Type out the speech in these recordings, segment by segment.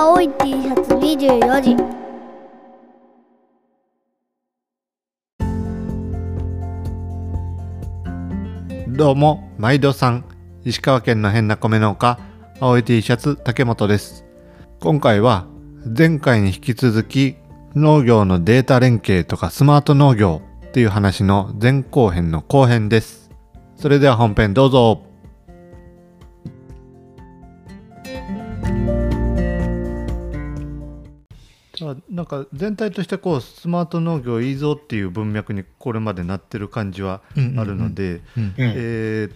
青い T シャツ24時。どうも毎度さん石川県の変な米農家青い T シャツ竹本です。今回は前回に引き続き農業のデータ連携とかスマート農業っていう話の前後編の後編です。それでは本編どうぞ。あなんか全体としてこうスマート農業いいぞっていう文脈にこれまでなってる感じはあるので、うんえーっ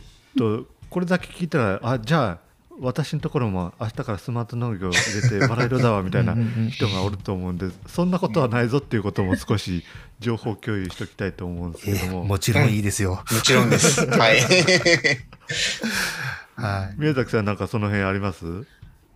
とこれだけ聞いたらあじゃあ私のところも明日からスマート農業入れてバラ色だわみたいな人がおると思うんでそんなことはないぞっていうことも少し情報共有しておきたいと思うんですけども、もちろんいいですよ。もちろんです。はい。はい。宮崎さんなんかその辺あります？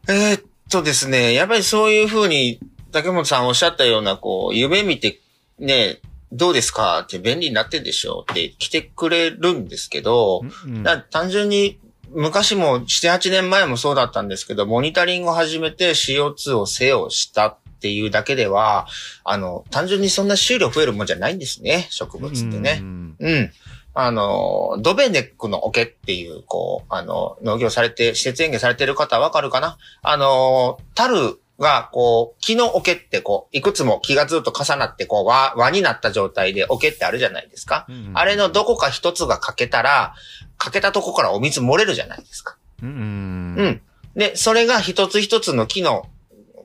えーっとですね、やっぱりそういうふうに、竹本さんおっしゃったような、こう、夢見て、ね、どうですか？って便利になってんでしょって来てくれるんですけど、うん単純に、昔も7、8年前もそうだったんですけど、モニタリングを始めて CO2 を制御したっていうだけでは、あの、単純にそんな収量増えるもんじゃないんですね、植物ってね。うんうん。あの、ドベネックの桶っていう、こう、あの、農業されて、施設園芸されてる方はわかるかな？あの、樽が、こう、木の桶って、こう、いくつも木がずっと重なって、こう、輪、輪になった状態で桶ってあるじゃないですか。うんあれのどこか一つが欠けたら、欠けたとこからお水漏れるじゃないですか。うんうん。で、それが一つ一つの木の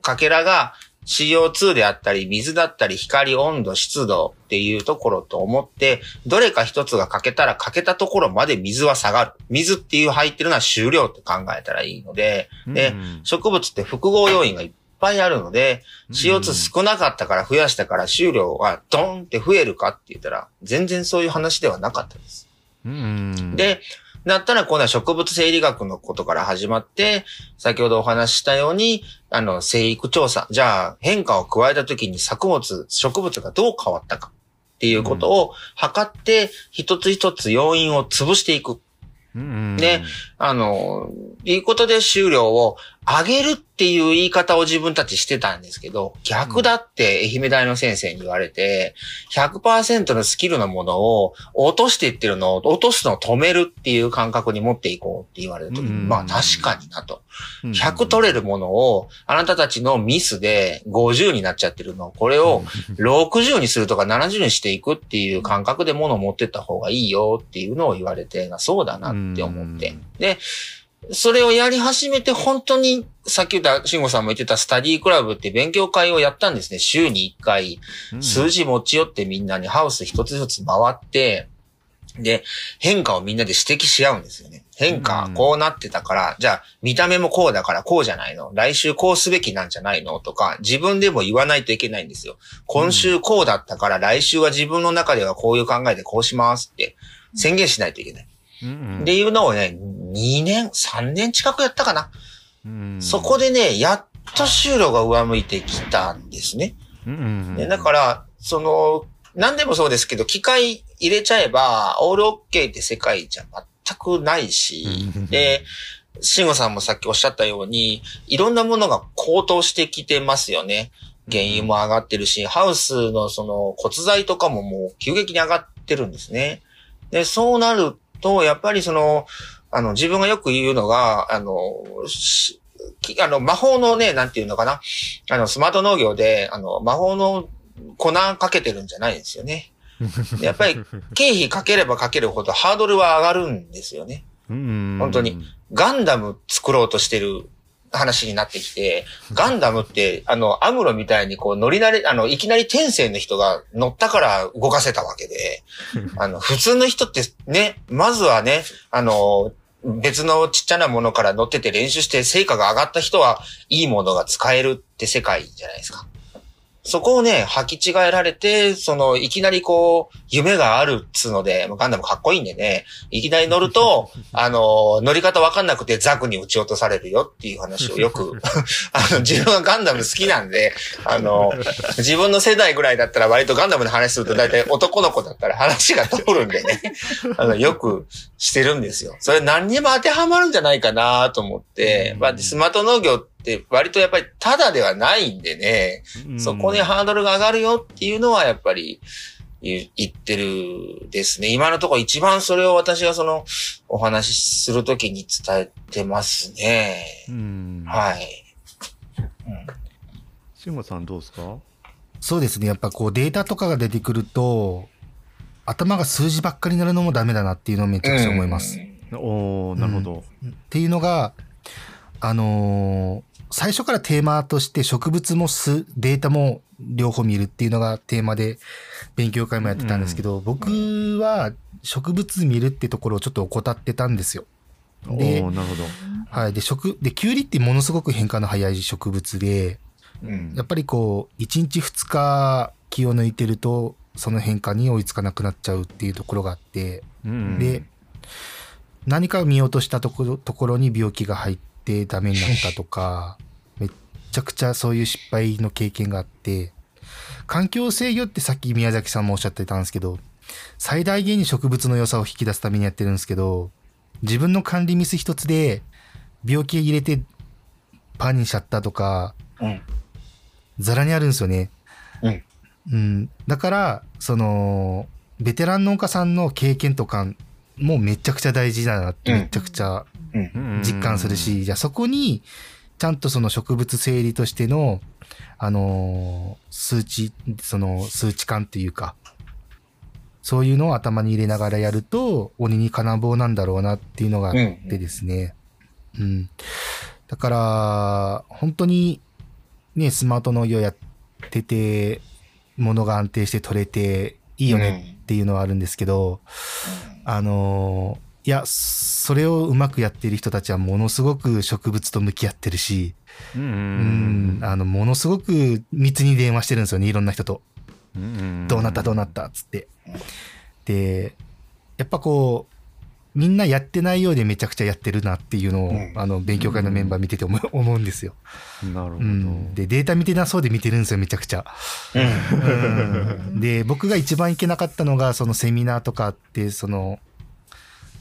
かけらが CO2 であったり、水だったり、光、温度、湿度っていうところと思って、どれか一つが欠けたら欠けたところまで水は下がる。水っていう入ってるのは終了って考えたらいいので、でうん植物って複合要因がいっぱいあるので、CO2 少なかったから増やしたから収量がドーンって増えるかって言ったら、全然そういう話ではなかったです。うんで、だったら今度は植物生理学のことから始まって、先ほどお話ししたように、あの、生育調査。じゃあ、変化を加えた時に作物、植物がどう変わったかっていうことを測って、一つ一つ要因を潰していく。うんねあの、いうことで収量を上げるっていう言い方を自分たちしてたんですけど、逆だって愛媛大の先生に言われて、100%のスキルのものを落としていってるのを、落とすのを止めるっていう感覚に持っていこうって言われると、うんまあ確かになと。うん100取れるものを、あなたたちのミスで50になっちゃってるのを、これを60にするとか70にしていくっていう感覚で物を持ってった方がいいよっていうのを言われて、そうだなって思ってうん。で、それをやり始めて本当に、さっき言った、慎吾さんも言ってたスタディクラブって勉強会をやったんですね。週に1回。うん数字持ち寄ってみんなにハウス一つずつ回って、で、変化をみんなで指摘し合うんですよね。変化うんこうなってたから、じゃあ見た目もこうだからこうじゃないの来週こうすべきなんじゃないの？とか、自分でも言わないといけないんですよ。今週こうだったから来週は自分の中ではこういう考えでこうしますって宣言しないといけない。うんっていうのをね、2年、3年近くやったかな。うんそこでね、やっと収量が上向いてきたんですね。うんね、だから、その、何でもそうですけど、機械入れちゃえば、オールオッケーって世界じゃ全くないしうん、で、慎吾さんもさっきおっしゃったように、いろんなものが高騰してきてますよね。原油も上がってるし、ハウスのその骨材とかももう急激に上がってるんですね。で、そうなると、やっぱりその、あの、自分がよく言うのが、あの、あの、魔法のね、なんていうのかな。あの、スマート農業で、あの、魔法の粉かけてるんじゃないんですよね。でやっぱり、経費かければかけるほどハードルは上がるんですよね。本本当にガンダム作ろうとしてる話になってきて、ガンダムって、あの、アムロみたいにこう乗り慣れ、あの、いきなり天性の人が乗ったから動かせたわけで、あの、普通の人ってね、まずはね、あの、別のちっちゃなものから乗ってて練習して成果が上がった人はいいものが使えるって世界じゃないですか。そこをね、履き違えられて、その、いきなりこう、夢があるっつうので、ガンダムかっこいいんでね、いきなり乗ると、あの、乗り方わかんなくてザクに撃ち落とされるよっていう話をよく、あの、自分はガンダム好きなんで、あの、自分の世代ぐらいだったら割とガンダムの話すると大体男の子だったら話が通るんでね、あの、よくしてるんですよ。それ何にも当てはまるんじゃないかなと思って、まあ、スマート農業って割とやっぱりタダではないんでね、そこにハードルが上がるよっていうのはやっぱり言言ってるですね。今のところ一番それを私がそのお話しするときに伝えてますね。うん。はい。うん慎吾さんどうですか？そうですね。やっぱこうデータとかが出てくると、頭が数字ばっかりになるのもダメだなっていうのをめちゃくちゃ思います。おー、なるほど。っていうのが、あのー最初からテーマとして植物も数データも両方見るっていうのがテーマで勉強会もやってたんですけど、僕は植物見るってところをちょっと怠ってたんですよ。おでー、なるほど。はい。で、植、で、キュウリってものすごく変化の早い植物で、うんやっぱりこう、1日2日気を抜いてると、その変化に追いつかなくなっちゃうっていうところがあって、うんで、何かを見ようとしたところところに病気が入ってダメになったとか、めっちゃくちゃそういう失敗の経験があって、環境制御ってさっき宮崎さんもおっしゃってたんですけど、最大限に植物の良さを引き出すためにやってるんですけど、自分の管理ミス一つで病気入れてパンにしちゃったとか、うん。ザラにあるんですよね。うん。うん。だから、その、ベテラン農家さんの経験とかもめちゃくちゃ大事だなってうんめちゃくちゃうん。実感するし、じゃあそこに、ちゃんとその植物整理としての、あのー数値、その数値感っていうか、そういうのを頭に入れながらやると、鬼に金棒なんだろうなっていうのがあってですね。うん。だから、本当に、ね、スマート農業やってて、物が安定して取れていいよねっていうのはあるんですけど、あのーいや、それをうまくやっている人たちはものすごく植物と向き合ってるし、うんあの、ものすごく密に電話してるんですよね、いろんな人と。うんどうなった？どうなった？っつって。で、やっぱこう、みんなやってないようでめちゃくちゃやってるなっていうのを、うんあの、勉強会のメンバー見てて思う思うんですよ。なるほど。うん。で、データ見てなそうで見てるんですよ、めちゃくちゃ。うん。で、僕が一番行けなかったのが、そのセミナーとかあって、その、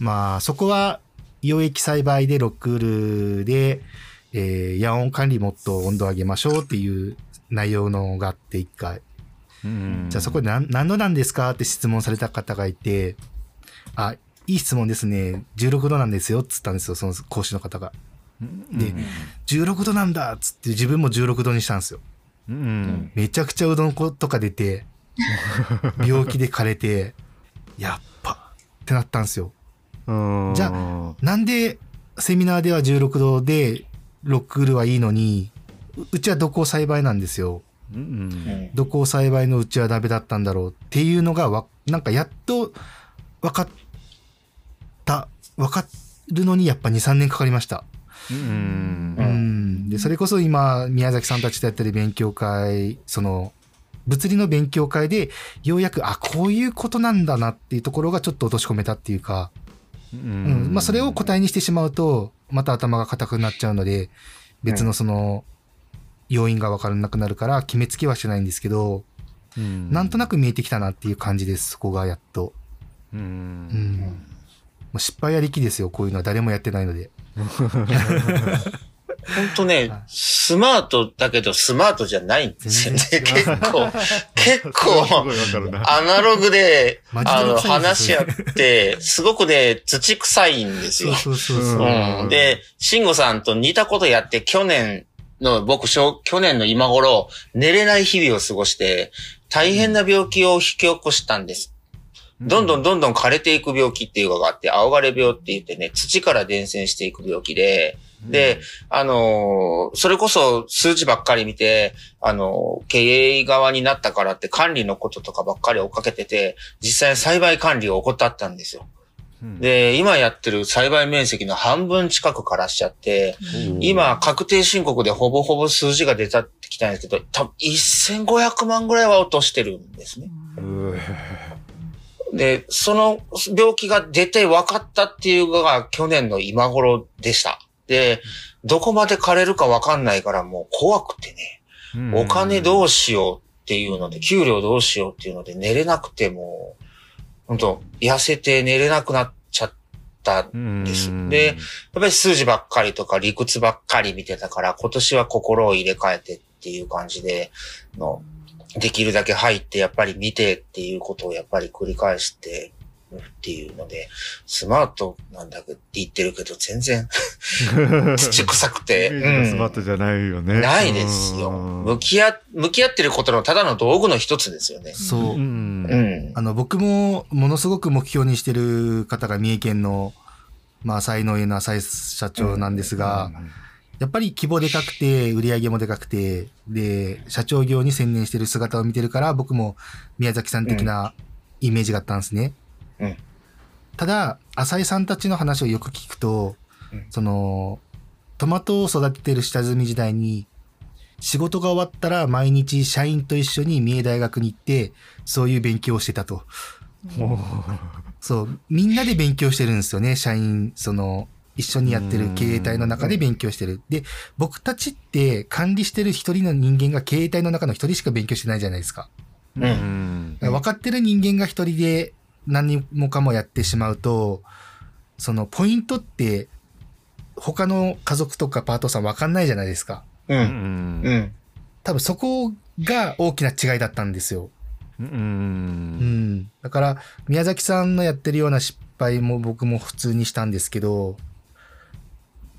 まあ、そこは、溶液栽培でロックールで、えー、野温管理もっと温度上げましょうっていう内容のがあって、一回。うんじゃあそこで何何度なんですかって質問された方がいて、あ、いい質問ですね。16度なんですよ。っつったんですよ。その講師の方が。で、16度なんだっつって自分も16度にしたんですよ。うんめちゃくちゃうどん粉とか出て、病気で枯れて、やっぱってなったんですよ。うんじゃなんでセミナーでは16度でロックールはいいのに、ううちは土耕栽培なんですよ。うん土耕栽培のうちはダメだったんだろうっていうのがわ、なんかやっと分かった、分かるのにやっぱ2、3年かかりました。うんう。ん。で、それこそ今、宮崎さんたちとやってる勉強会、その、物理の勉強会で、ようやく、あ、こういうことなんだなっていうところがちょっと落とし込めたっていうか、ううん。まあ、それを答えにしてしまうと、また頭が硬くなっちゃうので、別のその、要因が分からなくなるから、決めつけはしてないんですけど、うんなんとなく見えてきたなっていう感じです、そこがやっと。ううんう失敗ありきですよ、こういうのは誰もやってないので。本当ね、スマートだけどスマートじゃないんですよね。結構、結構。アナログで、あの、話し合って、すごくね、土臭いんですよ。そうそうそう。うんうん。で、慎吾さんと似たことやって、去年の、僕、小去年の今頃、寝れない日々を過ごして、大変な病気を引き起こしたんです。どんどんどんどん枯れていく病気っていうのがあって、青枯れ病って言ってね、土から伝染していく病気で、で、あのーそれこそ数字ばっかり見て、あのー経営側になったからって管理のこととかばっかり追っかけてて、実際に栽培管理を怠ったんですよ。うん、で、今やってる栽培面積の半分近く枯らしちゃって、今、確定申告でほぼほぼ数字が出たってきたんですけど、多分1500万ぐらいは落としてるんですね。うん、で、その病気が出て分かったっていうのが去年の今頃でした。で、どこまで枯れるか分かんないからもう怖くてね、お金どうしようっていうので、給料どうしようっていうので寝れなくてもう、本当痩せて寝れなくなっちゃっったんです。で、やっぱり数字ばっかりとか理屈ばっかり見てたから、今年は心を入れ替えてっていう感じで、のできるだけ入って、やっぱり見てっていうことをやっぱり繰り返して、っていうので、スマートなんだって言ってるけど、全然 土臭くて、イメージがスマートじゃないよね。ないですよ。うん向き合、向き合ってることのただの道具の一つですよね。そう。うんうん。あの、僕もものすごく目標にしてる方が三重県の、まあ、才能への浅井社長なんですが、やっぱり規模でかくて、売り上げもでかくて、で、社長業に専念してる姿を見てるから、僕も宮崎さん的なイメージがあったんですね。うんただ、浅井さんたちの話をよく聞くと、うんその、トマトを育ててる下積み時代に、仕事が終わったら毎日社員と一緒に三重大学に行って、そういう勉強をしてたと。そう、みんなで勉強してるんですよね、社員、その、一緒にやってる経営体の中で勉強してる。で、僕たちって管理してる一人の人間が経営体の中の一人しか勉強してないじゃないですか。うん分かってる人間が一人で何もかもやってしまうと、そのポイントって他の家族とかパートさん分かんないじゃないですか。う。うんんうん。多分そこが大きな違いだったんですよ。ううんん。だから、宮崎さんのやってるような失敗も僕も普通にしたんですけど、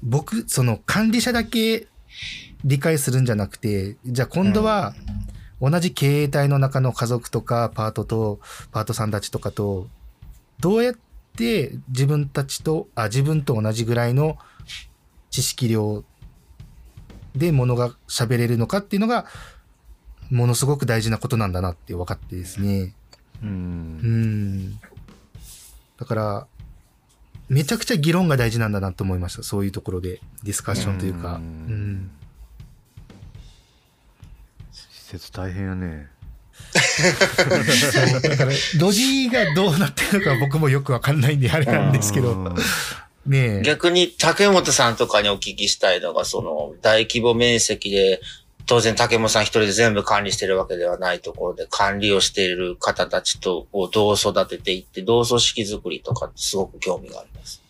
僕、その管理者だけ理解するんじゃなくて、じゃあ今度は同じ経営体の中の家族とかパートと、パートさんたちとかと、どうやって自分たちと、あ、自分と同じぐらいの知識量でものが喋れるのかっていうのが、ものすごく大事なことなんだなって分かってですね。ううんん。だから、めちゃくちゃ議論が大事なんだなと思いました。そういうところで、ディスカッションというか。ううんん。施設大変やねだから、ロジがどうなってるのか僕もよくわかんないんであれなんですけど、うんねえ。逆に竹本さんとかにお聞きしたいのが、その大規模面積で、当然竹本さん一人で全部管理してるわけではないところで管理をしている方たちとをどう育てていって、どう組織づくりとかすごく興味があります。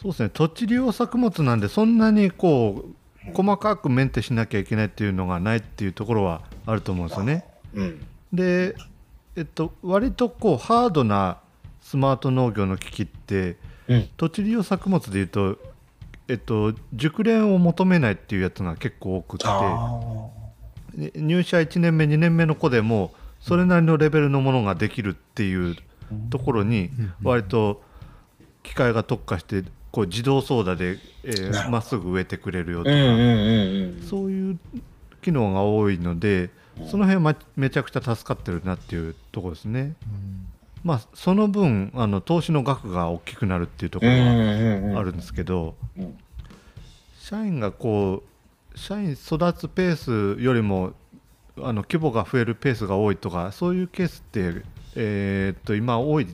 そうですね土地利用作物なんでそんなにこう細かくメンテしなきゃいけないっていうのがないっていうところはあると思うんですよね。うん。で、えっと、割とこうハードなスマート農業の機器ってうん。土地利用作物でいうと、えっと、熟練を求めないっていうやつが結構多くって入社1年目2年目の子でもそれなりのレベルのものができるっていうところに割と機械が特化してこう自動操作でえーっすぐ植えてくれるよとか、うんうんうんうん。そういう機能が多いのでその辺はめちゃくちゃ助かってるなっていうところですね。まあその分あの投資の額が大きくなるっていうところはあるんですけど、うん。社員がこう社員育つペースよりもあの規模が増えるペースが多いとかそういうケースって、えーっと今多い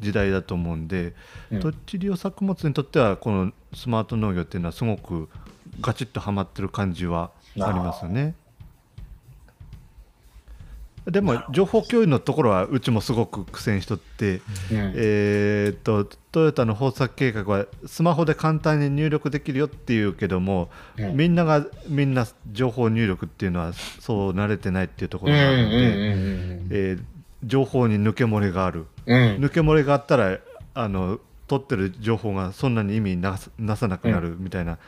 時代だと思うんで、うん。土地利用作物にとってはこのスマート農業っていうのはすごくガチッとはまってる感じはありますよね。でも情報共有のところはうちもすごく苦戦しとって、うん。えーっとトヨタの豊作計画はスマホで簡単に入力できるよっていうけども、うん。みんながみんな情報入力っていうのはそう慣れてないっていうところがあるので、情報に抜け漏れがある。うん。うん抜け漏れがあったらあの取ってる情報がそんなに意味なさなさなくなるみたいな、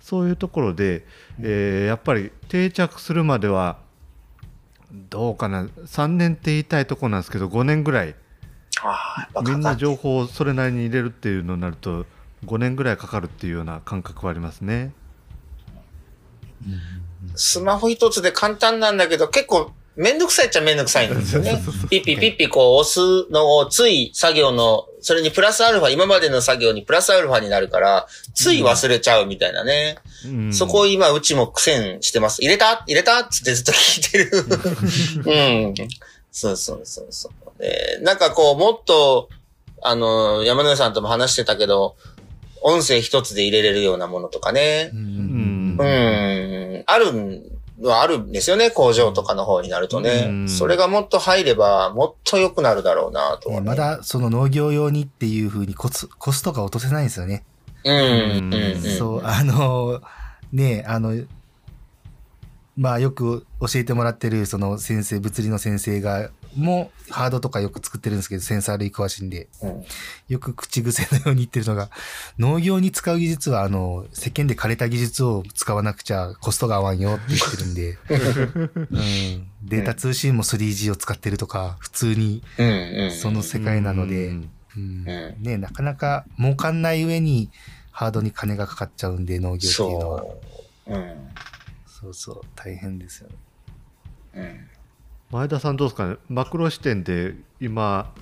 そういうところで、えーやっぱり定着するまではどうかな。3年って言いたいところなんですけど5年ぐらい。みんな情報をそれなりに入れるっていうのになると5年ぐらいかかるっていうような感覚はありますね。スマホ一つで簡単なんだけど、結構めんどくさいっちゃめんどくさいんですよね。ピッピピッピこう押すのをつい作業の、それにプラスアルファ、今までの作業にプラスアルファになるから、つい忘れちゃうみたいなね。うんそこを今、うちも苦戦してます。入れた？入れたつってずっと聞いてる。うん。そうそうそうそう。で、なんかこう、もっと、あの、山野さんとも話してたけど、音声一つで入れれるようなものとかねう。うんんうん、あるんはあるんですよね、工場とかの方になるとね。うんそれがもっと入れば、もっと良くなるだろうなとはね、ねまだその農業用にっていう風にコツ、コストが落とせないんですよね。うん、うん、うん。そう、あの、ね、あの、まあよく教えてもらってるその先生、物理の先生が、もうハードとかよく作ってるんですけど、センサー類詳しいんで、うんよく口癖のように言ってるのが、農業に使う技術は、あの、世間で枯れた技術を使わなくちゃコストが合わんよって言ってるんで、うん、データ通信も 3G を使ってるとか、普通に。その世界なので、うんね、なかなか儲かんない上にハードに金がかかっちゃうんで、農業っていうのは。そう。うん。そうそう、大変ですよね。うん。前田さんどうですかね？マクロ視点で今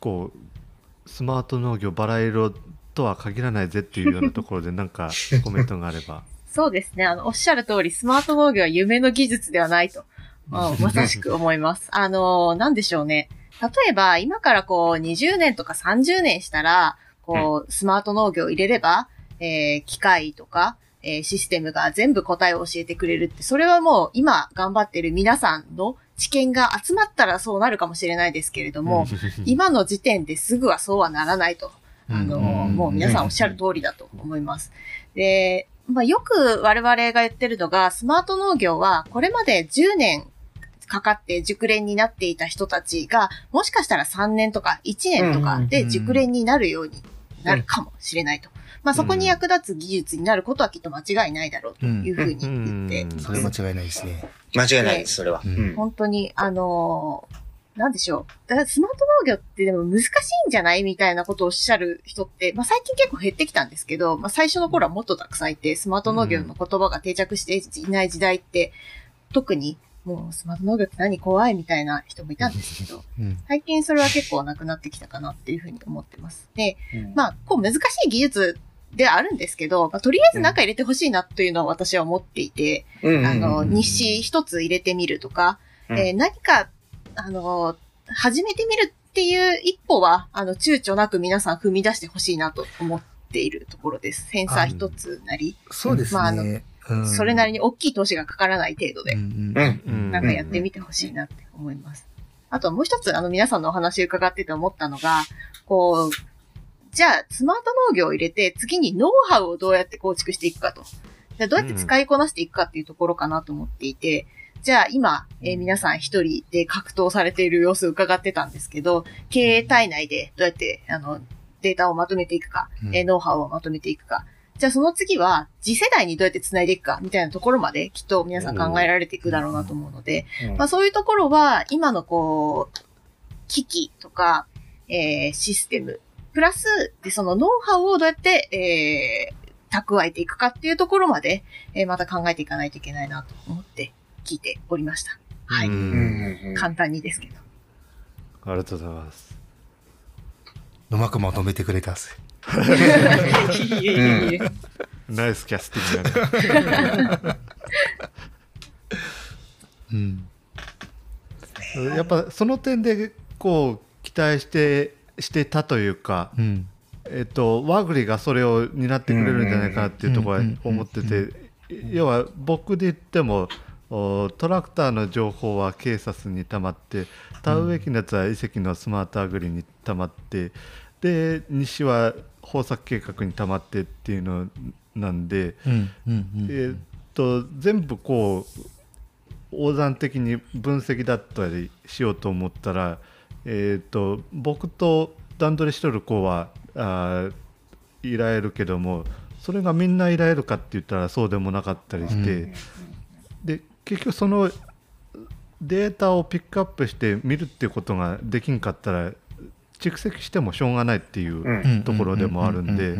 こうスマート農業バラ色とは限らないぜっていうようなところでなんか コメントがあればそうですね。あの、おっしゃる通り、スマート農業は夢の技術ではないと、あ まさしく思います。あの、なんでしょうね。例えば、今からこう、20年とか30年したら、こう、スマート農業を入れれば、えー機械とか、えーシステムが全部答えを教えてくれるって、それはもう今頑張ってる皆さんの知見が集まったらそうなるかもしれないですけれども、今の時点ですぐはそうはならないと。あの、うんもう皆さんおっしゃる通りだと思います。で、まあ、よく我々が言ってるのが、スマート農業はこれまで10年かかって熟練になっていた人たちが、もしかしたら3年とか1年とかで熟練になるようになるかもしれないと。まあ、そこに役立つ技術になることはきっと間違いないだろうというふうに言っています。それ間違いないですね。間違いないです、それは。本当に、あのーなんでしょう。だからスマート農業ってでも難しいんじゃないみたいなことをおっしゃる人って、まあ最近結構減ってきたんですけど、まあ最初の頃はもっとたくさんいて、スマート農業の言葉が定着していない時代って、特にもうスマート農業って何怖いみたいな人もいたんですけど、うん。最近それは結構なくなってきたかなっていうふうに思ってます。で、うんまあ、こう難しい技術ではあるんですけど、まあ、とりあえず中入れてほしいなというのは私は思っていて、うん。あの、うん日誌一つ入れてみるとか、うん。えー何か、あの、始めてみるっていう一歩は、あの、躊躇なく皆さん踏み出してほしいなと思っているところです。センサー一つなり、そうですまああのね。うん。それなりに大きい投資がかからない程度で、なんかやってみてほしいなって思います。あともう一つ、あの、皆さんのお話伺ってて思ったのが、こう、じゃあ、スマート農業を入れて、次にノウハウをどうやって構築していくかと。じゃあどうやって使いこなしていくかっていうところかなと思っていて、じゃあ今、えー皆さん一人で格闘されている様子を伺ってたんですけど、経営体内でどうやって、あの、データをまとめていくか、うんえーノウハウをまとめていくか。じゃあその次は、次世代にどうやって繋いでいくか、みたいなところまで、きっと皆さん考えられていくだろうなと思うので、うんまあそういうところは、今のこう、機器とか、えーシステム、プラス、で、そのノウハウをどうやって、えー蓄えていくかっていうところまで、えーまた考えていかないといけないなと思って聞いておりました。はい。簡単にですけど。ありがとうございますうまくまとめてくれたっす。いえいえいえ。ナイスキャスティングだねうん。やっぱその点でこう期待してしてたというか、うん。えっと、ワグリがそれを担ってくれるんじゃないかなっていうところはうん思ってて要は僕で言ってもおトラクターの情報は警察に溜まって田植え機のやつは遺跡のスマートアグリに溜まってで西は豊作計画に溜まってっていうのなんで。えーっと全部こう横断的に分析だったりしようと思ったら、えーっと僕と段取りしとる子はあーいられるけどもそれがみんないられるかって言ったらそうでもなかったりして、うんで結局そのデータをピックアップして見るっていうことができんかったら蓄積してもしょうがないっていううんところでもあるんで。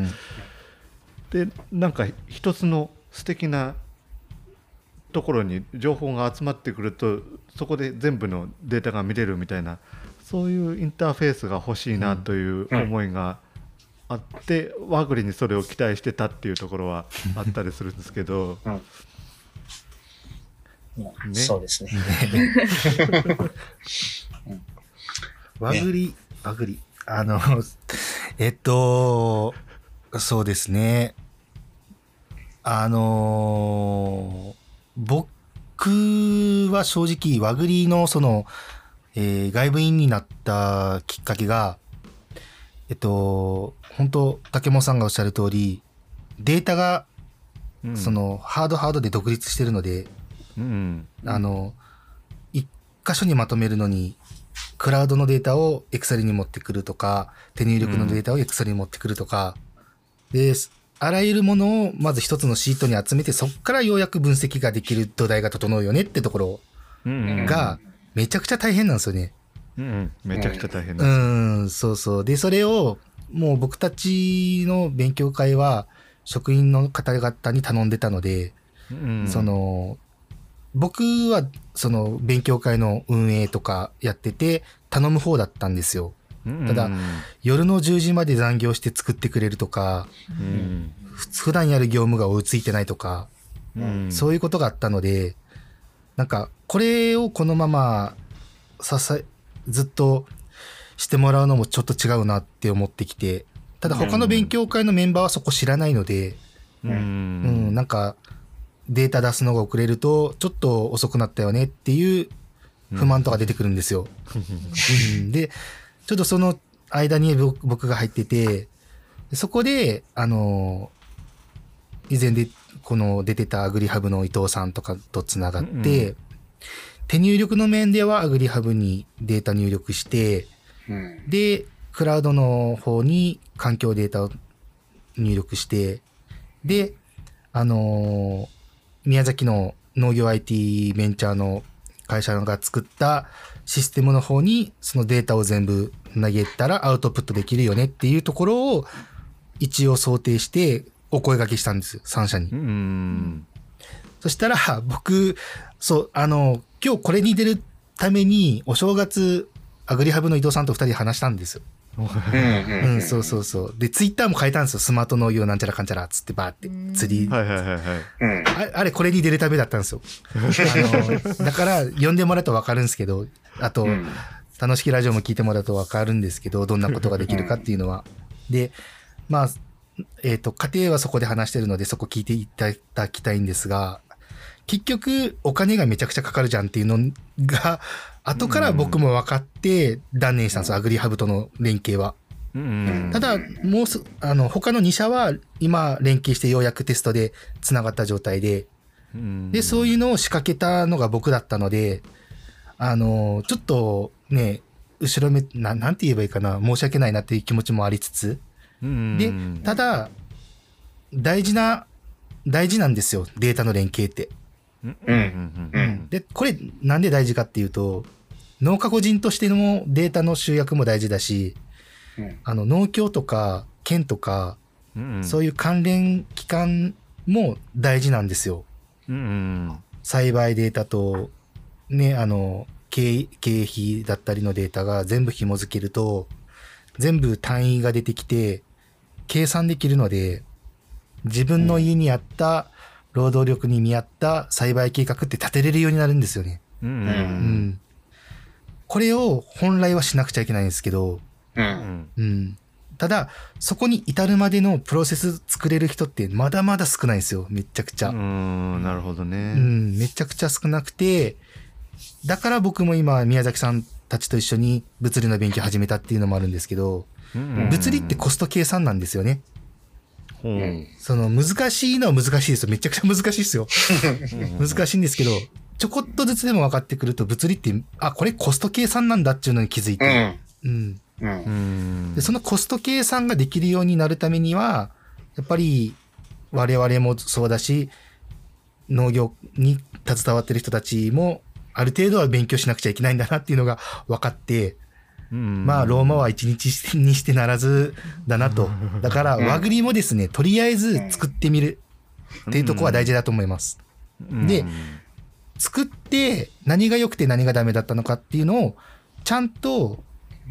でなんか一つの素敵なところに情報が集まってくるとそこで全部のデータが見れるみたいなそういうインターフェースが欲しいなという思いがあって、ワグリにそれを期待してたっていうところはあったりするんですけどうんねそうです ね。和栗、和栗。あの、えっと、そうですね。あの僕は正直、和栗のその、えー外部員になったきっかけが、えっと、本当竹本さんがおっしゃる通り、データが、うんそ、の、ハードハードで独立してるので、うん。あの、一箇所にまとめるのに、クラウドのデータを Excel に持ってくるとか、手入力のデータを Excel に持ってくるとか、で、あらゆるものをまず一つのシートに集めて、そこからようやく分析ができる土台が整うよねってところうん。が、めちゃくちゃ大変なんですよね。うん。めちゃくちゃ大変うです。ん、そうそう。で、それを、もう僕たちの勉強会は、職員の方々に頼んでたので、うんそ、の、僕は、その、勉強会の運営とかやってて、頼む方だったんですよ。ただ夜の10時まで残業して作ってくれるとか、うん、ふ普段やる業務が追いついてないとか、うん、そういうことがあったので、なんか、これをこのまま、支え、ずっとしてもらうのもちょっと違うなって思ってきて、ただ他の勉強会のメンバーはそこ知らないので、うん、うん、なんか、データ出すのが遅れると、ちょっと遅くなったよねっていう不満とか出てくるんですよ。うん。で、ちょっとその間に僕僕が入ってて、そこで、あの、以前で、この出てたアグリハブの伊藤さんとかとつながって、う手入力の面ではアグリハブにデータ入力して、うん。で、クラウドの方に環境データを入力して、で、あのー宮崎の農業 IT ベンチャーの会社が作ったシステムの方にそのデータを全部投げたらアウトプットできるよねっていうところを一応想定してお声掛けしたんですよ、3社にう。ん、そしたら、僕、そう、あの、今日これに出るために、お正月、アグリハブの伊藤さんと二人話したんですよ。うん。うん、そうそうそう。で、ツイッターも変えたんですよ。スマート農業なんちゃらかんちゃらっつってバーってうん釣り。はいはいはいはい。うん。ああれ、これに出るためだったんですよ。あの、だから、呼んでもらうとわかるんですけど、あと、うん楽しきラジオも聞いてもらうとわかるんですけど、どんなことができるかっていうのは。で、まあ、えっ、と、家庭はそこで話してるので、そこ聞いていただきたいんですが、結局、お金がめちゃくちゃかかるじゃんっていうのが、後から僕も分かって断念したんですよ、アグリハブとの連携は。うん、ただ、もうす、あの、他の2社は今連携してようやくテストで繋がった状態で、うん。で、そういうのを仕掛けたのが僕だったので、あの、ちょっとね、後ろめ、ななんて言えばいいかな、申し訳ないなっていう気持ちもありつつ、うん、で、ただ、大事な、大事なんですよ、データの連携って。で、これなん。で大事かっていうと、農家個人としてのデータの集約も大事だし、あの農協とか県とか、そういう関連機関も大事なん。ですよ。うん、栽培データと、ね、あの、経経費だったりのデータが全部紐付けると、全部単位が出てきて、計算できるので、自分の家にあった労働力に見合った栽培計画って立てれるようになるんですよね。うん、う、うんん。これを本来はしなくちゃいけないんですけど、う。うんん、うん。ただ、そこに至るまでのプロセス作れる人ってまだまだ少ないんですよ。めちゃくちゃ。うん、なるほどね。うん、めちゃくちゃ少なくて、だから僕も今、宮崎さんたちと一緒に物理の勉強始めたっていうのもあるんですけど、うん物理ってコスト計算なんですよね。ほううんその難しいのは難しいですよ。めちゃくちゃ難しいですよ。難しいんですけど、ちょこっとずつでも分かってくると物理って、あ、これコスト計算なんだっていうのに気づいて、うん。うん。で、そのコスト計算ができるようになるためには、やっぱり我々もそうだし、農業に携わってる人たちも、ある程度は勉強しなくちゃいけないんだなっていうのが分かって、うんまあ、ローマは一日にしてならずだなと。だから、和栗もですね、とりあえず作ってみるっていうところは大事だと思います。で作って何が良くて何がダメだったのかっていうのを、ちゃんと、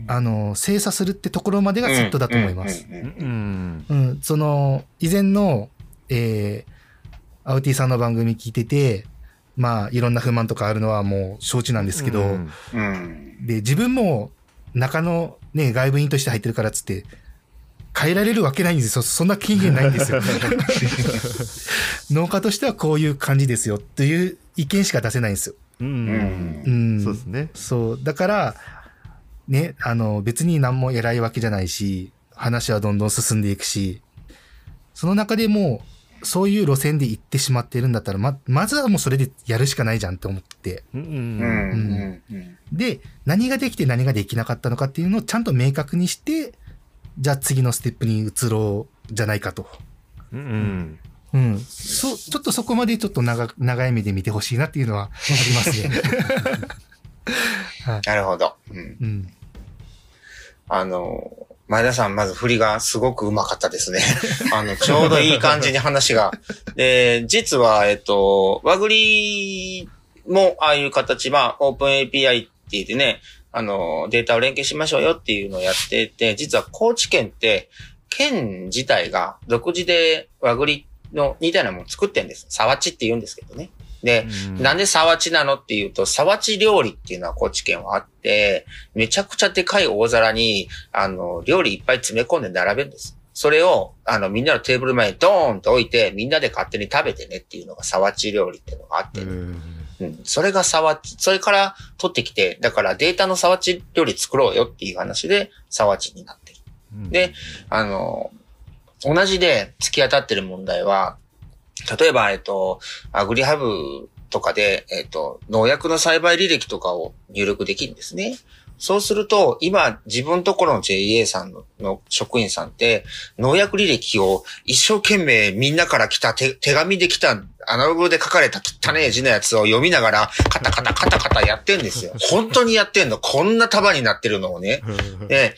あの、精査するってところまでがセットだと思います。うん。うん、その、以前の、えー、アウティさんの番組聞いてて、まあ、いろんな不満とかあるのはもう承知なんですけど、うん。うん。で、自分も中のね、外部員として入ってるからっつって、変えられるわけないんですよ。そそんな権限ないんですよ。農家としてはこういう感じですよ。という意見しか出せないんですよ。う。うんうんん。そうですね。そう。だから、ね、あの、別に何も偉いわけじゃないし、話はどんどん進んでいくし、その中でもう、そういう路線で行ってしまってるんだったら、ま、まずはもうそれでやるしかないじゃんって思って。で、何ができて何ができなかったのかっていうのをちゃんと明確にして、じゃあ次のステップに移ろうじゃないかと。うんうん。うん。そ、ちょっとそこまでちょっと長、長い目で見てほしいなっていうのはありますね。なるほど。うんうん。あの、前田さん、まず振りがすごくうまかったですね。あの、ちょうどいい感じに話が。で、実は、えっと、和栗もああいう形、まあ、オープン API って言ってね、あの、データを連携しましょうよっていうのをやってて、実は高知県って、県自体が独自で和栗の似たようなものを作ってんです。沢地って言うんですけどね。で、なんで沢地なのっていうと、沢地料理っていうのは高知県はあって、めちゃくちゃでかい大皿に、あの、料理いっぱい詰め込んで並べるんです。それを、あの、みんなのテーブル前にドーンと置いて、みんなで勝手に食べてねっていうのが沢地料理っていうのがあって、うんうん、それが沢地、それから取ってきて、だからデータの沢地料理作ろうよっていう話で沢地になってる。で、あの、同じで突き当たってる問題は、例えば、えっと、アグリハブとかで、えっと、農薬の栽培履歴とかを入力できるんですね。そうすると、今、自分ところの JA さんのの職員さんって、農薬履歴を一生懸命みんなから来た手手紙で来た、アナログで書かれた汚ねえ字のやつを読みながら、カタカタカタカタやってんですよ。本当にやってんの。こんな束になってるのをね。で、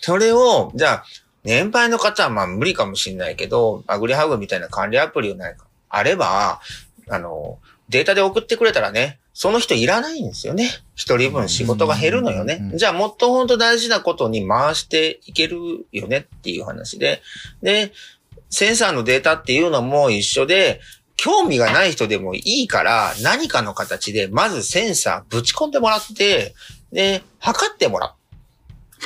それを、じゃあ、年配の方はまあ無理かもしれないけど、アグリハグみたいな管理アプリをないか、あれば、あの、データで送ってくれたらね、その人いらないんですよね。一人分仕事が減るのよねじゃあもっと本当大事なことに回していけるよねっていう話で。で、センサーのデータっていうのも一緒で、興味がない人でもいいから、何かの形で、まずセンサーぶち込んでもらって、で、測ってもらう。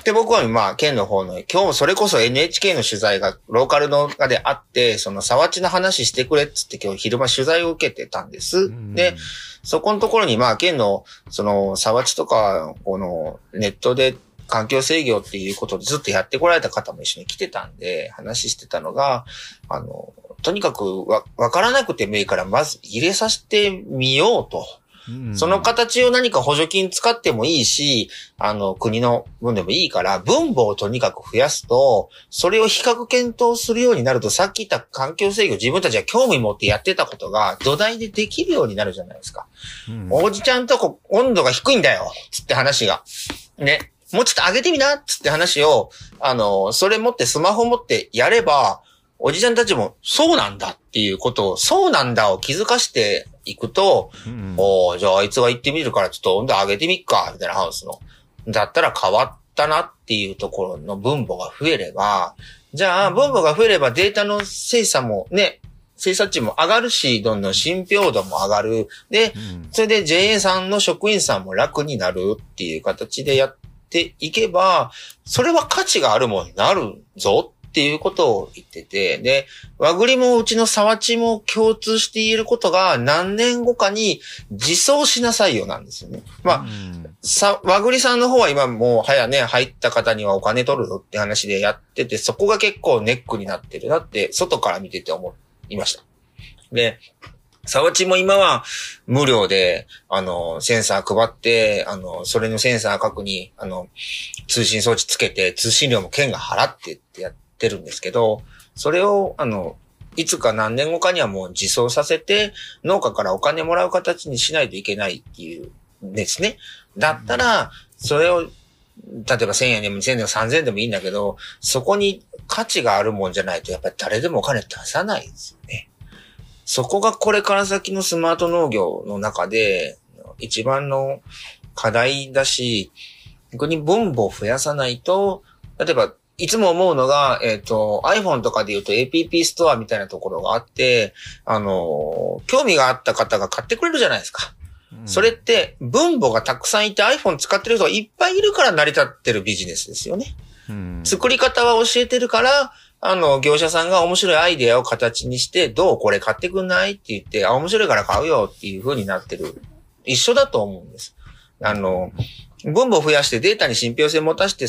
で、僕はまあ、県の方の、今日それこそ NHK の取材が、ローカルのがであって、その沢地の話してくれっつって今日昼間取材を受けてたんです。で、そこのところにまあ、県の、その、沢地とか、この、ネットで環境制御っていうことでずっとやってこられた方も一緒に来てたんで、話してたのが、あの、とにかくわ、わからなくてもいいから、まず入れさせてみようと。その形を何か補助金使ってもいいし、あの、国の分でもいいから、分母をとにかく増やすと、それを比較検討するようになると、さっき言った環境制御、自分たちが興味持ってやってたことが土台でできるようになるじゃないですか。おじちゃんとこ温度が低いんだよつって話が。ね。もうちょっと上げてみなつって話を、あの、それ持ってスマホ持ってやれば、おじちゃんたちも、そうなんだっていうことを、そうなんだを気づかしていくと、おーじゃああいつが行ってみるからちょっと温度上げてみっか、みたいなハウスの。だったら変わったなっていうところの分母が増えれば、じゃあ分母が増えればデータの精査もね、精査値も上がるし、どんどん信憑度も上がる。で、それで JA さんの職員さんも楽になるっていう形でやっていけば、それは価値があるものになるぞっていうことを言ってて、で、和栗もうちの沢地も共通して言えることが何年後かに自走しなさいよなんですよね。まあ、さ、和栗さんの方は今もう早ね、入った方にはお金取るぞって話でやってて、そこが結構ネックになってるなって、外から見てて思いました。で、沢地も今は無料で、あの、センサー配って、あの、それのセンサー各に、あの、通信装置つけて、通信料も県が払ってってやっててるんですけど、それを、あの、いつか何年後かにはもう自走させて、農家からお金もらう形にしないといけないっていうですね。だったら、それを、例えば1000円でも2000円でも3000円でもいいんだけど、そこに価値があるもんじゃないと、やっぱり誰でもお金出さないですよね。そこがこれから先のスマート農業の中で、一番の課題だし、逆に分母を増やさないと、例えば、いつも思うのが、えっ、と、iPhone とかで言うと APP ストアみたいなところがあって、あの、興味があった方が買ってくれるじゃないですか。それって分母がたくさんいて iPhone 使ってる人がいっぱいいるから成り立ってるビジネスですよね。作り方は教えてるから、あの、業者さんが面白いアイデアを形にして、どうこれ買ってくんないって言って、あ、面白いから買うよっていう風になってる。一緒だと思うんです。あの、分母を増やしてデータに信憑性持たして、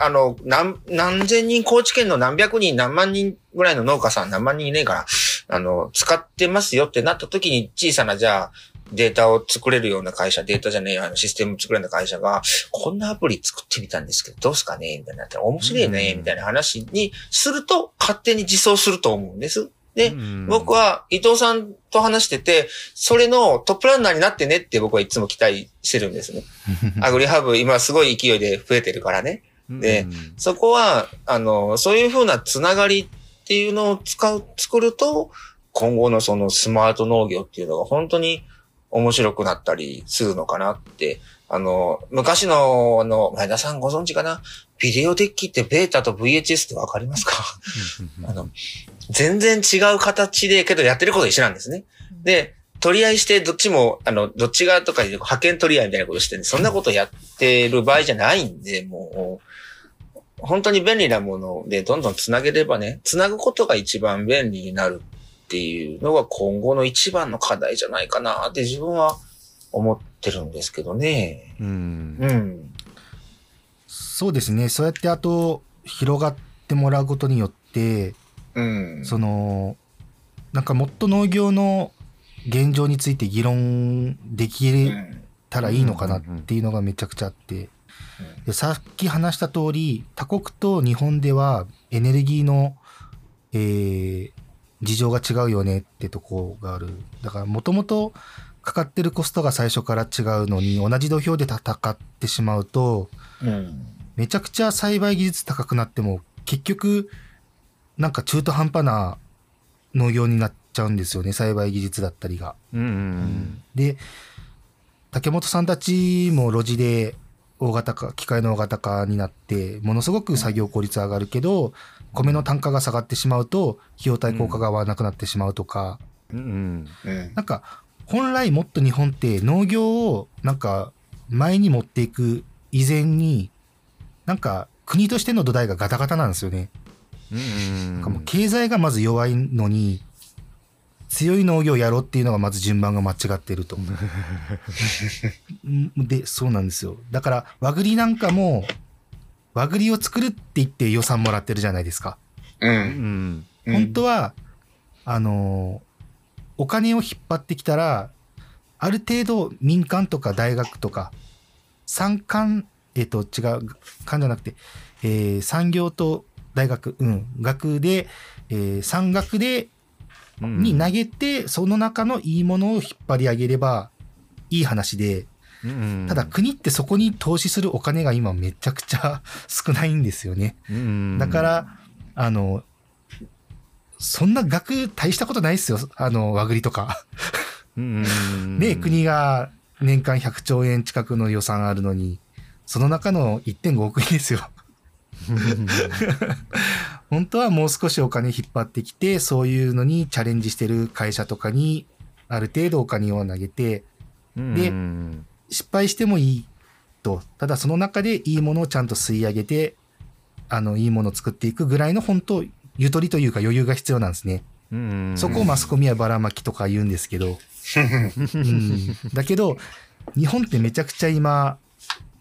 あの、何、何千人、高知県の何百人、何万人ぐらいの農家さん、何万人いねえから、あの、使ってますよってなった時に小さな、じゃあ、データを作れるような会社、データじゃねえよ、あのシステム作れるような会社が、こんなアプリ作ってみたんですけど、どうすかねみたいになったら、面白いね、みたいな話にすると、勝手に実装すると思うんです。で、僕は伊藤さんと話してて、それのトップランナーになってねって僕はいつも期待してるんですね。アグリハブ今すごい勢いで増えてるからね。でそこは、あの、そういうふうなつながりっていうのを使う、作ると、今後のそのスマート農業っていうのが本当に面白くなったりするのかなって。あの、昔の、あの、前田さんご存知かな？ビデオデッキってベータと VHS ってわかりますか？あの、全然違う形で、けどやってること一緒なんですね。で、取り合いして、どっちも、あの、どっち側とかで派遣取り合いみたいなことしてね、そんなことやってる場合じゃないんで、もう、本当に便利なものでどんどんつなげればね、つなぐことが一番便利になるっていうのが今後の一番の課題じゃないかなって自分は思ってるんですけどね。うんうん。そうですね。そうやってあと、広がってもらうことによって、うん。その、なんかもっと農業の現状について議論できうんたらいいのかなっていうのがめちゃくちゃあって、でさっき話した通り、他国と日本ではエネルギーの、えー事情が違うよねってとこがある。だからもともとかかってるコストが最初から違うのに、同じ土俵で戦ってしまうと、うん。めちゃくちゃ栽培技術高くなっても、結局、なんか中途半端な農業になっちゃうんですよね、栽培技術だったりが。うんで、竹本さんたちも路地で大型化、機械の大型化になって、ものすごく作業効率上がるけど、米の単価が下がってしまうと、費用対効果が合わなくなってしまうとか、うんうん。なんか、本来もっと日本って農業をなんか前に持っていく以前に、なんか国としての土台がガタガタなんですよね。うんなんかもう経済がまず弱いのに、強い農業をやろうっていうのがまず順番が間違ってると。う んで、そうなんですよ。だから、和栗なんかも、和栗を作るって言って予算もらってるじゃないですか。う。うんん本当は、あのーお金を引っ張ってきたら、ある程度民間とか大学とか、産官、えっ、と、違う、官じゃなくて、えー産業と大学、うん、学で、えー産学で、うんに投げて、その中のいいものを引っ張り上げればいい話で、うんただ国ってそこに投資するお金が今めちゃくちゃ少ないんですよね。うんだから、あの、そんな額大したことないですよ。あの、和栗とか。うんね、国が年間100兆円近くの予算あるのに、その中の1.5億円ですよ。本当はもう少しお金引っ張ってきて、そういうのにチャレンジしてる会社とかに、ある程度お金を投げて、でうん失敗してもいいと。ただその中でいいものをちゃんと吸い上げて、あの、いいものを作っていくぐらいの本当、ゆとりというか余裕が必要なんですね。うんそこをマスコミはばらまきとか言うんですけど。うんだけど、日本ってめちゃくちゃ今、